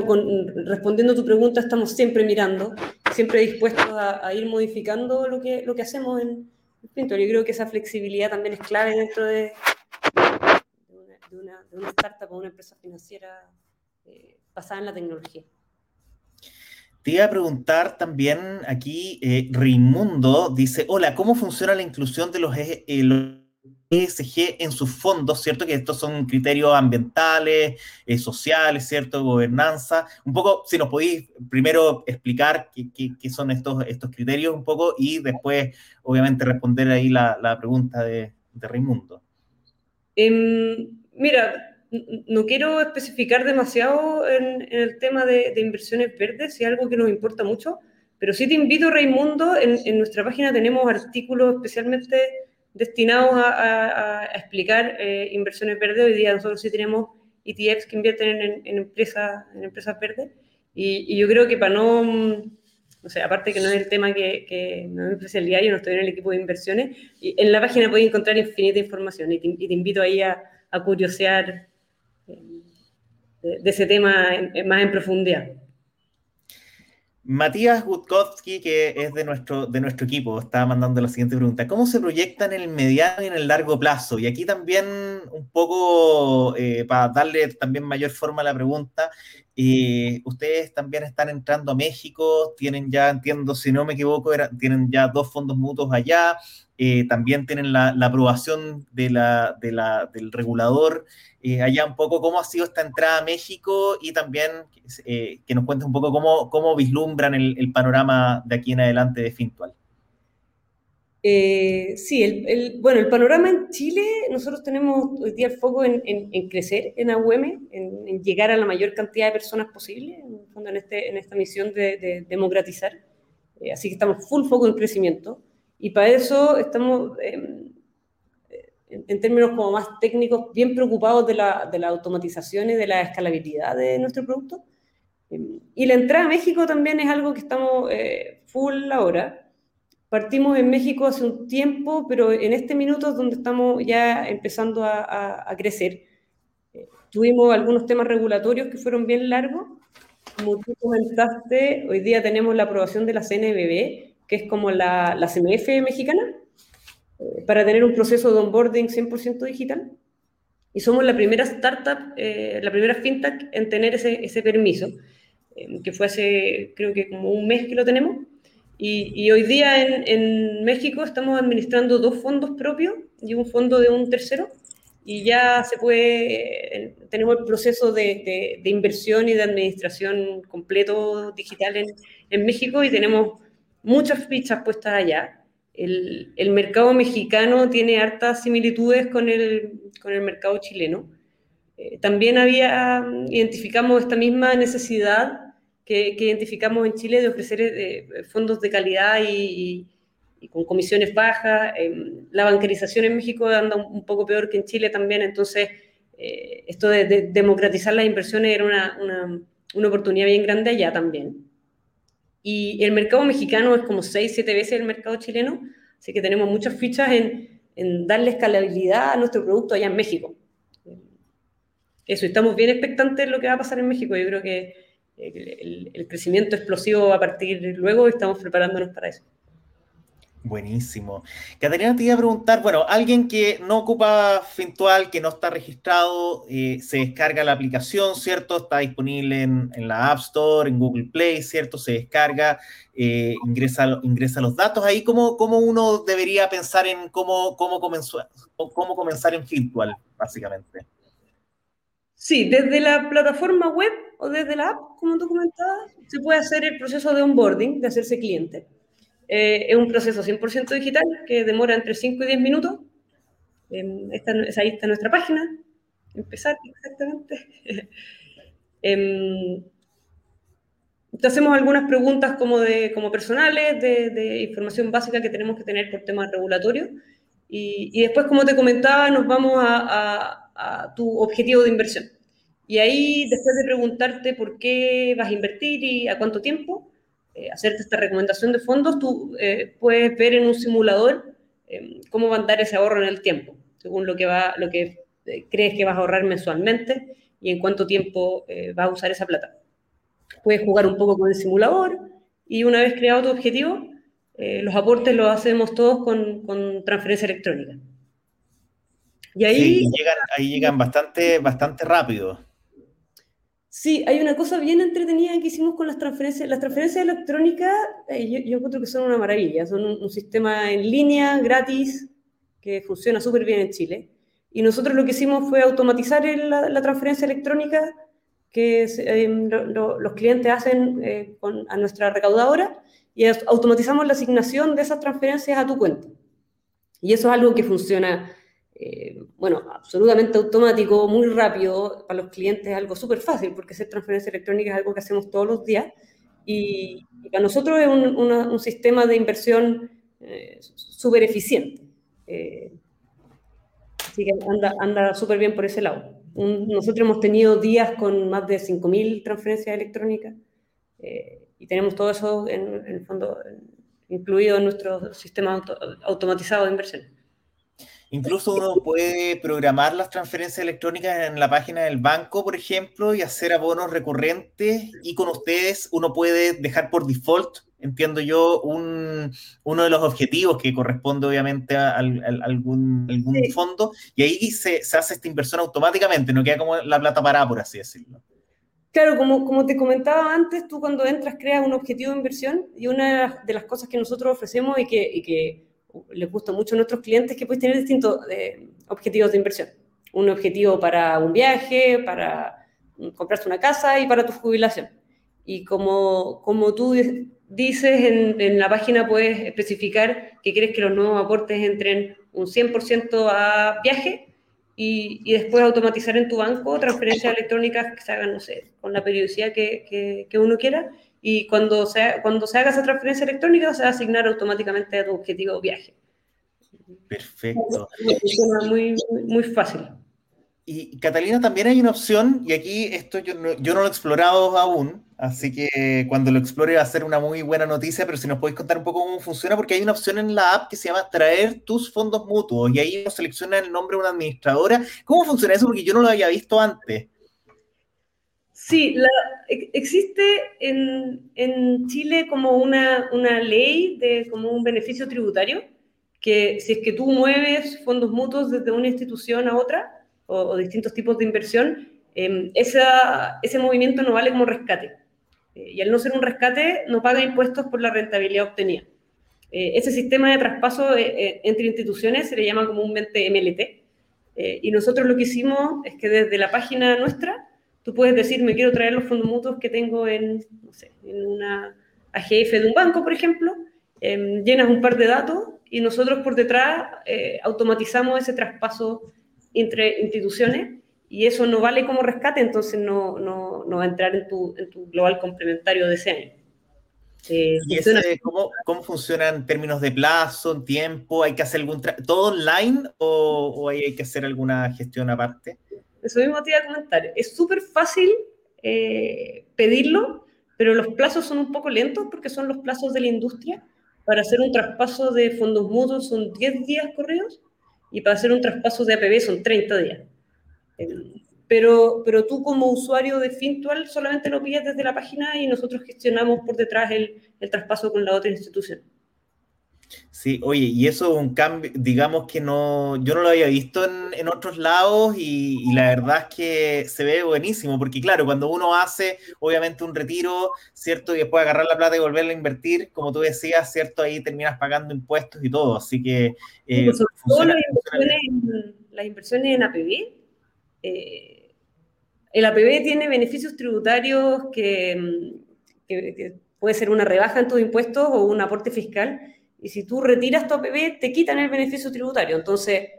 respondiendo a tu pregunta, estamos siempre mirando, siempre dispuestos a, ir modificando lo que, lo que hacemos en Pinto. Yo creo que esa flexibilidad también es clave dentro de, de una, de una startup o una empresa financiera eh, basada en la tecnología. Te iba a preguntar también aquí, eh, Raimundo dice, hola, ¿cómo funciona la inclusión de los, ESG e en sus fondos, ¿cierto? Que estos son criterios ambientales, eh, sociales, ¿cierto? Gobernanza. Un poco, si nos podéis primero explicar qué, qué, son estos, estos criterios un poco y después, obviamente, responder ahí la, la pregunta de, de Raimundo. Em, Mira, no quiero especificar demasiado en, el tema de, inversiones verdes, es algo que nos importa mucho, pero sí te invito, Raimundo, en, nuestra página tenemos artículos especialmente destinados a, explicar eh, inversiones verdes. Hoy día nosotros sí tenemos ETFs que invierten en, empresas, en empresas verdes. Y, yo creo que para no, o sea, aparte que no es el tema que, no es mi especialidad, yo no estoy en el equipo de inversiones, y en la página puedes encontrar infinita información y te invito ahí a, a curiosear de, ese tema más en profundidad. Matías Gutkowski, que es de nuestro, de nuestro equipo, está mandando la siguiente pregunta. ¿Cómo se proyecta en el mediano y en el largo plazo? Y aquí también un poco, eh, para darle también mayor forma a la pregunta, eh, ustedes también están entrando a México, tienen ya, entiendo, si no me equivoco, tienen ya dos fondos mutuos allá, eh, también tienen la, aprobación de la, del regulador. Eh, allá un poco cómo ha sido esta entrada a México y también eh, que nos cuentes un poco cómo, cómo vislumbran el, panorama de aquí en adelante de Fintual. sí, el, bueno, el panorama en Chile, nosotros tenemos hoy día el foco en, crecer en AUM, en, llegar a la mayor cantidad de personas posible, en, en, este, en esta misión de, de democratizar. así que estamos full foco en crecimiento. Y para eso estamos, em, en, términos como más técnicos, bien preocupados de la, de la automatización y de la escalabilidad de nuestro producto. Em, y la entrada a México también es algo que estamos eh, full ahora. Partimos en México hace un tiempo, pero en este minuto es donde estamos ya empezando a, a, crecer. Eh, tuvimos algunos temas regulatorios que fueron bien largos. Como tú comentaste, hoy día tenemos la aprobación de la CNBB, que es como la, la CMF mexicana, eh, para tener un proceso de onboarding 100% digital. Y somos la primera startup, eh, la primera fintech en tener ese, ese permiso, eh, que fue hace creo que como un mes que lo tenemos. Y, hoy día en, en, México estamos administrando dos fondos propios y un fondo de un tercero. Y ya se puede, tenemos el proceso de, de, de inversión y de administración completo digital en, en México y tenemos muchas fichas puestas allá. El, el, mercado mexicano tiene hartas similitudes con el, con el mercado chileno. Eh, también había, identificamos esta misma necesidad que, que identificamos en Chile de ofrecer eh, fondos de calidad y, con comisiones bajas. Eh, la bancarización en México anda un, poco peor que en Chile también, entonces esto de, de, democratizar las inversiones era una, una, una oportunidad bien grande allá también. Y el mercado mexicano es como 6, 7 veces el mercado chileno, así que tenemos muchas fichas en, darle escalabilidad a nuestro producto allá en México. Eso, estamos bien expectantes de lo que va a pasar en México. Yo creo que el crecimiento explosivo va a partir luego y estamos preparándonos para eso. Buenísimo. Catalina, te iba a preguntar, bueno, alguien que no ocupa Fintual, que no está registrado, eh, se descarga la aplicación, ¿cierto? Está disponible en, la App Store, en Google Play, ¿cierto? Se descarga, eh, ingresa, ingresa los datos. Ahí, ¿cómo, ¿cómo, uno debería pensar en cómo, cómo, comenzó, cómo comenzar en Fintual, básicamente? Sí, desde la plataforma web o desde la app, como tú se puede hacer el proceso de onboarding, de hacerse cliente. Eh, es un proceso 100% digital que demora entre 5 y 10 minutos. Em, esta, ahí está nuestra página. Empezar, exactamente. [laughs] Em, te hacemos algunas preguntas como, de, como personales, de, información básica que tenemos que tener por temas regulatorios. Y, después, como te comentaba, nos vamos a, tu objetivo de inversión. Y ahí, después de preguntarte por qué vas a invertir y a cuánto tiempo, eh, hacerte esta recomendación de fondos, tú eh, puedes ver en un simulador em, cómo va a andar ese ahorro en el tiempo, según lo que, va, lo que eh, crees que vas a ahorrar mensualmente y en cuánto tiempo vas a usar esa plata. Puedes jugar un poco con el simulador y una vez creado tu objetivo, los aportes los hacemos todos con, con transferencia electrónica. Y ahí, llegan, ahí llegan bastante, bastante rápido. Sí, hay una cosa bien entretenida que hicimos con las transferencias. Las transferencias electrónicas, eh, yo, encuentro que son una maravilla. Son un, sistema en línea, gratis, que funciona súper bien en Chile. Y nosotros lo que hicimos fue automatizar la, transferencia electrónica que em, los clientes hacen eh, a nuestra recaudadora y automatizamos la asignación de esas transferencias a tu cuenta. Y eso es algo que funciona eh, bueno, absolutamente automático, muy rápido, para los clientes es algo súper fácil, porque hacer transferencia electrónica es algo que hacemos todos los días, y, para nosotros es un, sistema de inversión eh, súper eficiente. Eh, así que anda, anda súper bien por ese lado. nosotros hemos tenido días con más de 5.000 transferencias electrónicas, y tenemos todo eso en, el fondo incluido en nuestro sistema automatizado de inversión. Incluso uno puede programar las transferencias electrónicas en la página del banco, por ejemplo, y hacer abonos recurrentes. Y con ustedes uno puede dejar por default, entiendo yo, un, uno de los objetivos que corresponde obviamente a, algún, algún fondo. Y ahí se, se, hace esta inversión automáticamente, no queda como la plata parada, por así decirlo. Claro, como, como te comentaba antes, tú cuando entras creas un objetivo de inversión y una de las cosas que nosotros ofrecemos y que, y que les gusta mucho a nuestros clientes que puedes tener distintos eh, objetivos de inversión. Un objetivo para un viaje, para comprarse una casa y para tu jubilación. Y como, como tú dices, en, en la página puedes especificar que quieres que los nuevos aportes entren un 100% a viaje y, y, después automatizar en tu banco transferencias electrónicas que se hagan, no sé, con la periodicidad que, que, que uno quiera y cuando se, cuando se haga esa transferencia electrónica se va a asignar automáticamente a tu objetivo viaje. Perfecto. Muy, muy fácil. Y Catalina, también hay una opción, y aquí esto yo no, yo no lo he explorado aún, así que cuando lo explore va a ser una muy buena noticia, pero si nos podéis contar un poco cómo funciona, porque hay una opción en la app que se llama Traer tus fondos mutuos, y ahí uno selecciona el nombre de una administradora. ¿Cómo funciona eso? Porque yo no lo había visto antes. Sí, existe en, en, Chile como una, una, ley de como un beneficio tributario, que si es que tú mueves fondos mutuos desde una institución a otra, o, distintos tipos de inversión, eh, ese movimiento no vale como rescate. Eh, y al no ser un rescate, no paga impuestos por la rentabilidad obtenida. Eh, ese sistema de traspaso eh, entre instituciones se le llama comúnmente MLT. y nosotros lo que hicimos es que desde la página nuestra, Tú puedes decir, me quiero traer los fondos mutuos que tengo en, no sé, en una AGF de un banco, por ejemplo, em, llenas un par de datos y nosotros por detrás eh, automatizamos ese traspaso entre instituciones y eso no vale como rescate, entonces no, no, no va a entrar en tu, en tu, global complementario de ese año. Eh, ¿Y ese, ¿cómo, ¿cómo, funciona en términos de plazo, en tiempo? ¿Hay que hacer algún todo online o, o hay que hacer alguna gestión aparte? Eso mismo te iba a comentar. Es súper fácil eh, pedirlo, pero los plazos son un poco lentos porque son los plazos de la industria. Para hacer un traspaso de fondos mutuos son 10 días corridos y para hacer un traspaso de APB son 30 días. Pero, pero tú como usuario de Fintual solamente lo pillas desde la página y nosotros gestionamos por detrás el, el traspaso con la otra institución. Sí, oye, y eso es un cambio, digamos que no, yo no lo había visto en, en otros lados y, la verdad es que se ve buenísimo, porque claro, cuando uno hace obviamente un retiro, ¿cierto? Y después agarrar la plata y volverla a invertir, como tú decías, ¿cierto? Ahí terminas pagando impuestos y todo, así que... Eh, pues las, inversiones en, las inversiones en APB, eh, el APB tiene beneficios tributarios que, que, que puede ser una rebaja en tus impuestos o un aporte fiscal y si tú retiras tu APB, te quitan el beneficio tributario. Entonces,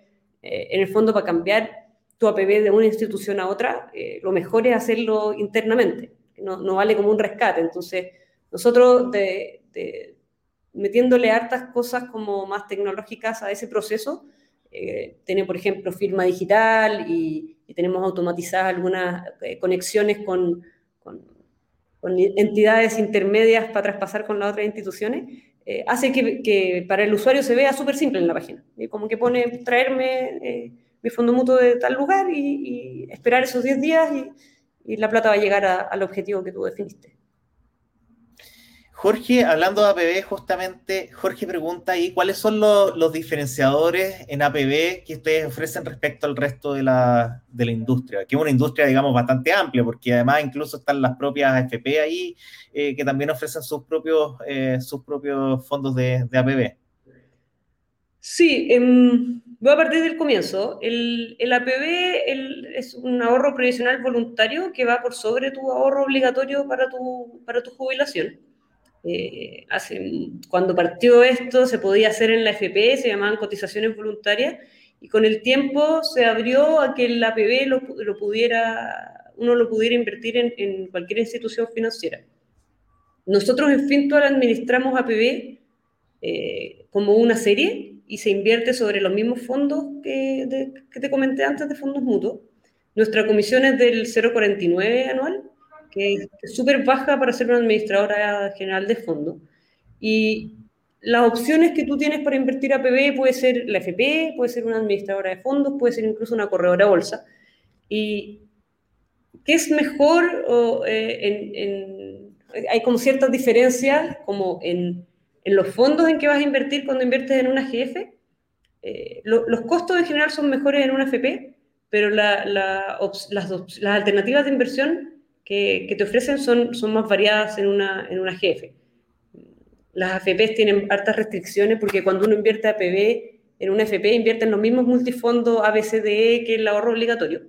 eh, en el fondo para cambiar tu APB de una institución a otra, eh, lo mejor es hacerlo internamente, no, no, vale como un rescate. Entonces, nosotros de, metiéndole hartas cosas como más tecnológicas a ese proceso, eh, tenemos, por ejemplo, firma digital y, tenemos automatizadas algunas eh, conexiones con, con, entidades intermedias para traspasar con las otras instituciones, eh, hace que, para el usuario se vea súper simple en la página. Como que pone traerme mi fondo mutuo de tal lugar y, esperar esos 10 días y, la plata va a llegar al objetivo que tú definiste. Jorge, hablando de APB, justamente, Jorge pregunta ahí, ¿cuáles son los, diferenciadores en APB que ustedes ofrecen respecto al resto de la, industria? Que es una industria, digamos, bastante amplia, porque además incluso están las propias AFP ahí, eh, que también ofrecen sus propios, eh, sus propios fondos de, APB. Sí, em, voy a partir del comienzo. El, APB es un ahorro previsional voluntario que va por sobre tu ahorro obligatorio para tu, para tu jubilación. Eh, hace, cuando partió esto se podía hacer en la FP, se llamaban cotizaciones voluntarias, y con el tiempo se abrió a que el APB lo, pudiera, uno lo pudiera invertir en, cualquier institución financiera. Nosotros en Fintual administramos APB eh, como una serie y se invierte sobre los mismos fondos que, que te comenté antes de fondos mutuos. Nuestra comisión es del 0,49 anual que es súper baja para ser una administradora general de fondo. Y las opciones que tú tienes para invertir a PB puede ser la FP, puede ser una administradora de fondos, puede ser incluso una corredora de bolsa. ¿Y qué es mejor? O, eh, hay como ciertas diferencias, como en, en, los fondos en que vas a invertir cuando inviertes en una GF. Eh, los costos en general son mejores en una FP, pero la, las, las alternativas de inversión que, te ofrecen son, son más variadas en una, en una GF. Las AFPs tienen hartas restricciones porque cuando uno invierte APB en una FP invierte en los mismos multifondos ABCDE que el ahorro obligatorio.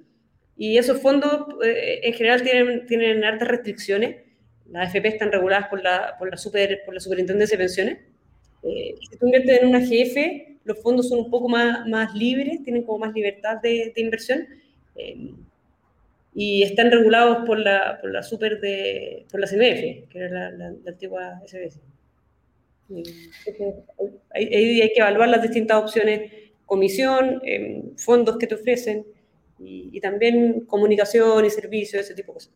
Y esos fondos eh, en general tienen, tienen hartas restricciones. Las AFP están reguladas por la, por la, super, por la Superintendencia de Pensiones. Eh, si tú inviertes en una GF, los fondos son un poco más, más libres, tienen como más libertad de, de inversión. Eh, y están regulados por la, por la super de, por la CMF, que era la, antigua SBS. Ahí hay, hay, que evaluar las distintas opciones, comisión, em, fondos que te ofrecen y, también comunicación y servicios, ese tipo de cosas.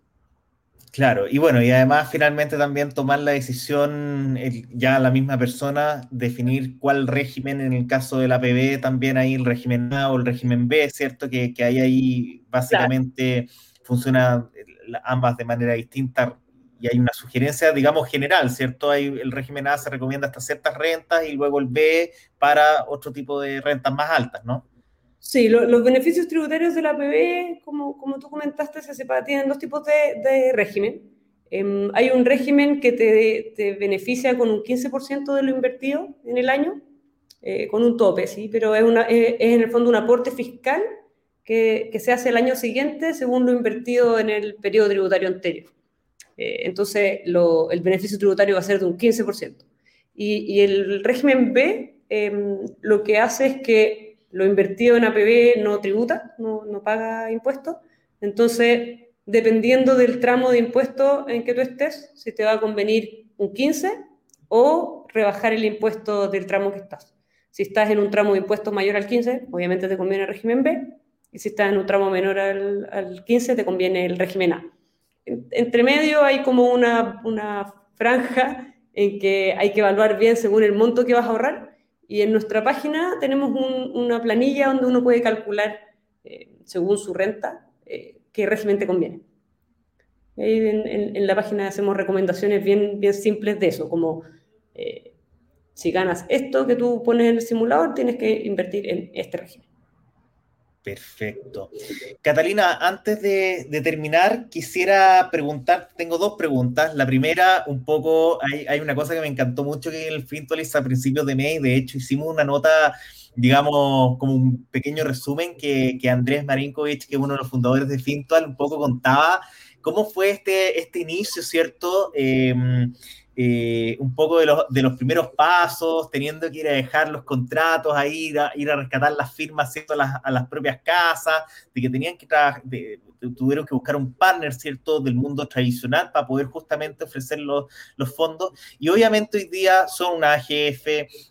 Claro, y bueno, y además finalmente también tomar la decisión, ya la misma persona, definir cuál régimen, en el caso de la PB, también hay el régimen A o el régimen B, ¿cierto? Que, que hay ahí básicamente funciona eh, ambas de manera distinta y hay una sugerencia, digamos, general, ¿cierto? Hay, el régimen A se recomienda hasta ciertas rentas y luego el B para otro tipo de rentas más altas, ¿no? Sí, los beneficios tributarios de la PB, como, como tú comentaste, se separan, tienen dos tipos de, de régimen. Em, hay un régimen que te, te, beneficia con un 15% de lo invertido en el año, eh, con un tope, ¿sí? Pero es, una, es, es en el fondo un aporte fiscal que, se hace el año siguiente según lo invertido en el periodo tributario anterior. Eh, entonces, el beneficio tributario va a ser de un 15%. Y, el régimen B em, lo que hace es que lo invertido en APB no tributa, no, no paga impuestos. Entonces, dependiendo del tramo de impuesto en que tú estés, si te va a convenir un 15 o rebajar el impuesto del tramo que estás. Si estás en un tramo de impuestos mayor al 15, obviamente te conviene el régimen B y si estás en un tramo menor al, al 15 te conviene el régimen A. entre medio hay como una, una franja en que hay que evaluar bien según el monto que vas a ahorrar y en nuestra página tenemos una planilla donde uno puede calcular eh, según su renta eh, qué régimen te conviene. En, en, la página hacemos recomendaciones bien, bien simples de eso, como eh, si ganas esto que tú pones en el simulador, tienes que invertir en este régimen. Perfecto. Catalina, antes de, terminar, quisiera preguntar, tengo dos preguntas. La primera, un poco, hay, una cosa que me encantó mucho que en el Fintualis a principios de mes, de hecho hicimos una nota, digamos, como un pequeño resumen que, Andrés Marinkovic, que es uno de los fundadores de Fintual, un poco contaba cómo fue este, este inicio, ¿cierto? Em, eh, un poco de los, de los, primeros pasos, teniendo que ir a dejar los contratos, a ir a, ir a rescatar las firmas ¿cierto? A, las, a las propias casas, de que tenían que de, tuvieron que buscar un partner, ¿cierto?, del mundo tradicional para poder justamente ofrecer los, los fondos. Y obviamente hoy día son una AGF,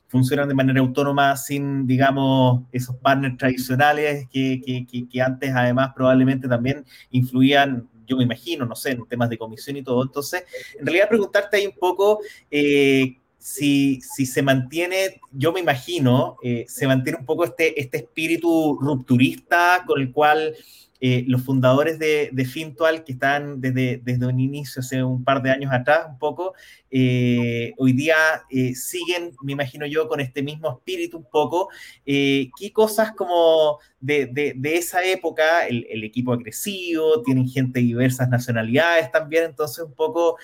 funcionan de manera autónoma sin, digamos, esos partners tradicionales que, que, que antes además probablemente también influían yo me imagino, no sé, en temas de comisión y todo. Entonces, en realidad preguntarte ahí un poco eh, si, si, se mantiene, yo me imagino, eh, se mantiene un poco este, este espíritu rupturista con el cual eh, los fundadores de, de, Fintual, que están desde, desde un inicio, hace un par de años atrás, un poco, eh, hoy día eh, siguen, me imagino yo, con este mismo espíritu un poco. ¿Qué cosas como de, de, esa época? El, el, equipo ha crecido, tienen gente de diversas nacionalidades también, entonces un poco,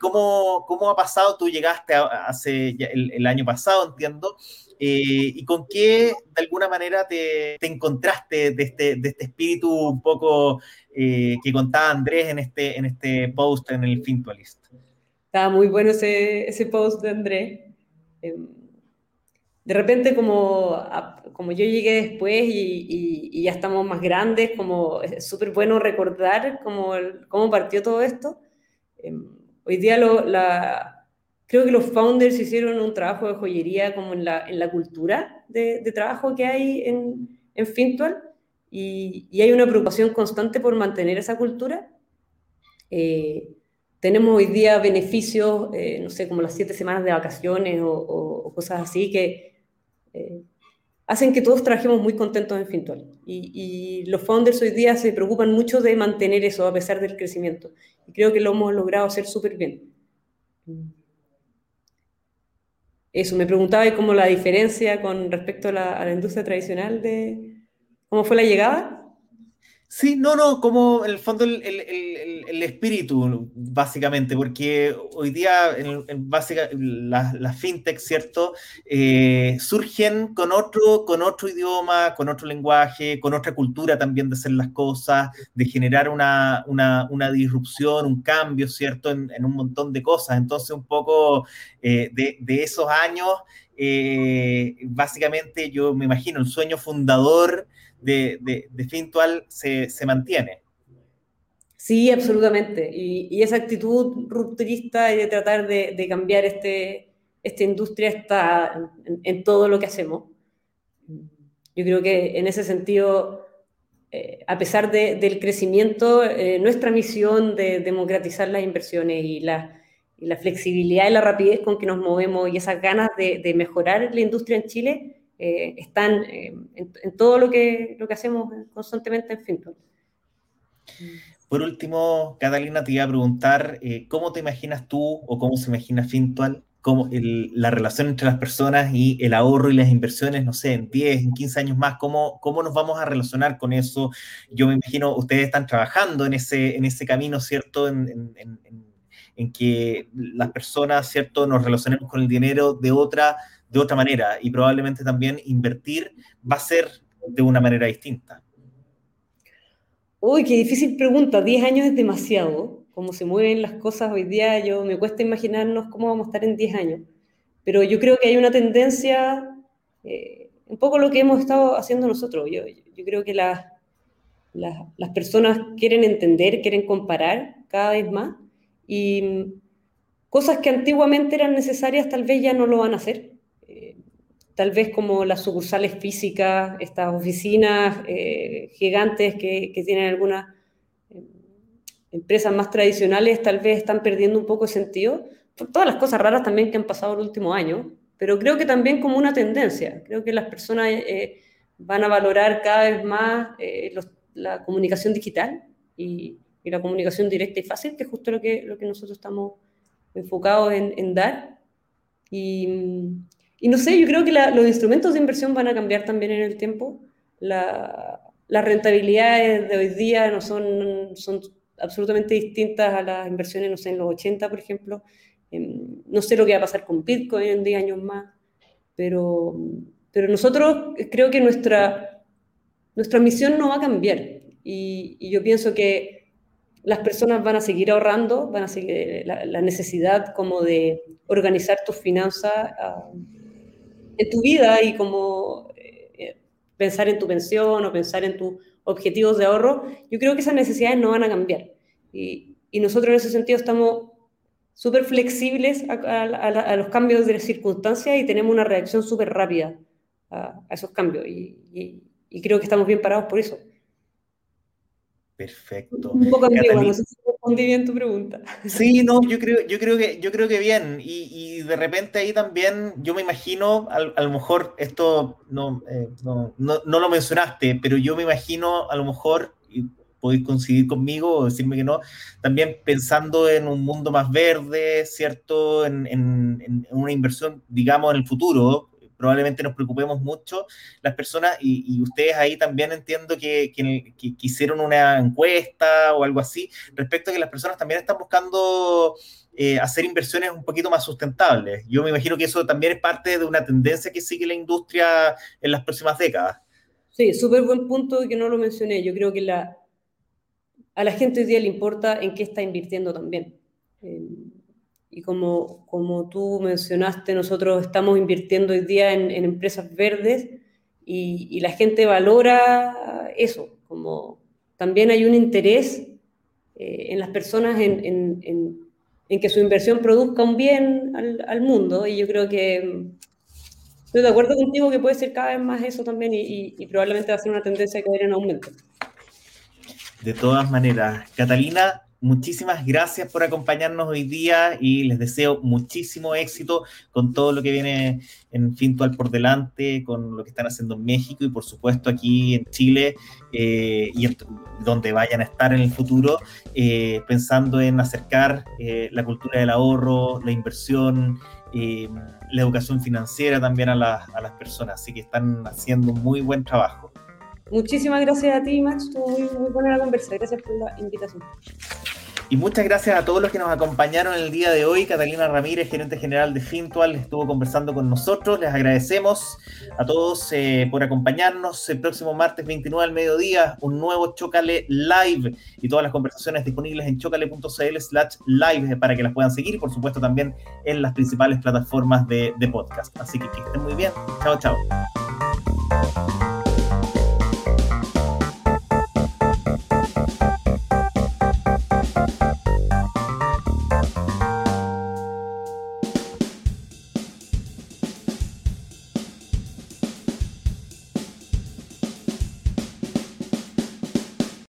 ¿cómo, ¿cómo, ha pasado? Tú llegaste hace el, año pasado, entiendo. Eh, ¿Y con qué de alguna manera te, te encontraste de este, de este, espíritu un poco eh, que contaba Andrés en este, en este post en el Fintualist? Estaba muy bueno ese, ese post de Andrés. Em, de repente, como, como yo llegué después y, y, ya estamos más grandes, como es súper bueno recordar cómo, cómo partió todo esto. Em, hoy día lo, la, creo que los founders hicieron un trabajo de joyería como en la, en la cultura de, de, trabajo que hay en, en Fintual y, y, hay una preocupación constante por mantener esa cultura. Eh, tenemos hoy día beneficios, eh, no sé, como las siete semanas de vacaciones o, cosas así que eh, hacen que todos trabajemos muy contentos en Fintual. Y, los founders hoy día se preocupan mucho de mantener eso a pesar del crecimiento. Y creo que lo hemos logrado hacer súper bien eso, me preguntaba cómo la diferencia con respecto a la, industria tradicional de cómo fue la llegada. Sí, no, no, como en el fondo el, el, el, espíritu, básicamente, porque hoy día en, básica, las la fintech, ¿cierto? Eh, surgen con otro, con otro idioma, con otro lenguaje, con otra cultura también de hacer las cosas, de generar una, una, una disrupción, un cambio, ¿cierto? En, en, un montón de cosas. Entonces, un poco eh, de, de, esos años, eh, básicamente yo me imagino el sueño fundador de, de, de Fintual se, se, mantiene. Sí, absolutamente. Y, y, esa actitud rupturista y de tratar de, de cambiar este, esta industria está en, en, todo lo que hacemos. Yo creo que en ese sentido, eh, a pesar de, del crecimiento, eh, nuestra misión de democratizar las inversiones y la, y la, flexibilidad y la rapidez con que nos movemos y esas ganas de, de mejorar la industria en Chile eh, están eh, en, todo lo que, lo que hacemos constantemente en Fintual. Por último, Catalina, te iba a preguntar, eh, ¿cómo te imaginas tú o cómo se imagina Fintual la relación entre las personas y el ahorro y las inversiones, no sé, en 10, en 15 años más, ¿cómo, cómo nos vamos a relacionar con eso? Yo me imagino, ustedes están trabajando en ese, en ese camino, ¿cierto? En, en, en que las personas, ¿cierto?, nos relacionemos con el dinero de otra, de otra manera y probablemente también invertir va a ser de una manera distinta. Uy, qué difícil pregunta. 10 años es demasiado. Como se mueven las cosas hoy día, yo me cuesta imaginarnos cómo vamos a estar en 10 años. Pero yo creo que hay una tendencia, eh, un poco lo que hemos estado haciendo nosotros. Yo, yo creo que la, la, las personas quieren entender, quieren comparar cada vez más y cosas que antiguamente eran necesarias tal vez ya no lo van a hacer tal vez como las sucursales físicas, estas oficinas eh, gigantes que, tienen algunas eh, empresas más tradicionales, tal vez están perdiendo un poco de sentido, por todas las cosas raras también que han pasado el último año, pero creo que también como una tendencia, creo que las personas eh, van a valorar cada vez más la comunicación digital y, la comunicación directa y fácil, que es justo lo que, lo que nosotros estamos enfocados en, en dar. Y, y no sé, yo creo que la, los instrumentos de inversión van a cambiar también en el tiempo. La, las rentabilidades de hoy día no son, son absolutamente distintas a las inversiones, no sé, en los 80, por ejemplo. No sé lo que va a pasar con Bitcoin en 10 años más, pero, pero nosotros creo que nuestra, nuestra misión no va a cambiar. Y, y yo pienso que las personas van a seguir ahorrando, van a seguir la, necesidad como de organizar tus finanzas ah, en tu vida y como eh, pensar en tu pensión o pensar en tus objetivos de ahorro, yo creo que esas necesidades no van a cambiar. Y, nosotros en ese sentido estamos súper flexibles a, los cambios de las circunstancias y tenemos una reacción súper rápida a, esos cambios. Y creo que estamos bien parados por eso. Perfecto. Un poco ambigua, no sé si respondí bien tu pregunta. Sí, no, yo creo, yo creo que, yo creo que bien. Y, y de repente ahí también, yo me imagino, a, lo mejor esto no, eh, no, no, no, lo mencionaste, pero yo me imagino a lo mejor, y podéis coincidir conmigo o decirme que no, también pensando en un mundo más verde, ¿cierto? En, en, en una inversión, digamos, en el futuro, probablemente nos preocupemos mucho las personas y, ustedes ahí también entiendo que, que, hicieron una encuesta o algo así respecto a que las personas también están buscando eh, hacer inversiones un poquito más sustentables. Yo me imagino que eso también es parte de una tendencia que sigue la industria en las próximas décadas. Sí, súper buen punto que no lo mencioné. Yo creo que a la gente hoy día le importa en qué está invirtiendo también. Eh, y como, como tú mencionaste, nosotros estamos invirtiendo hoy día en, empresas verdes y, la gente valora eso, como también hay un interés eh, en las personas en, en, en, que su inversión produzca un bien al, al, mundo y yo creo que estoy de acuerdo contigo que puede ser cada vez más eso también y, y probablemente va a ser una tendencia que va a ir en aumento. De todas maneras, Catalina, muchísimas gracias por acompañarnos hoy día y les deseo muchísimo éxito con todo lo que viene en Fintual por delante, con lo que están haciendo en México y por supuesto aquí en Chile eh, y donde vayan a estar en el futuro, eh, pensando en acercar eh, la cultura del ahorro, la inversión. la educación financiera también a, a las personas, así que están haciendo un muy buen trabajo. Muchísimas gracias a ti, Max. Estuvo muy, muy buena la conversa. Gracias por la invitación. Y muchas gracias a todos los que nos acompañaron el día de hoy. Catalina Ramírez, gerente general de Fintual, estuvo conversando con nosotros. Les agradecemos a todos eh, por acompañarnos. El próximo martes 29 al mediodía, un nuevo Chocale Live y todas las conversaciones disponibles en chocale.cl slash live para que las puedan seguir y por supuesto también en las principales plataformas de, de podcast. Así que que estén muy bien. Chao, chao.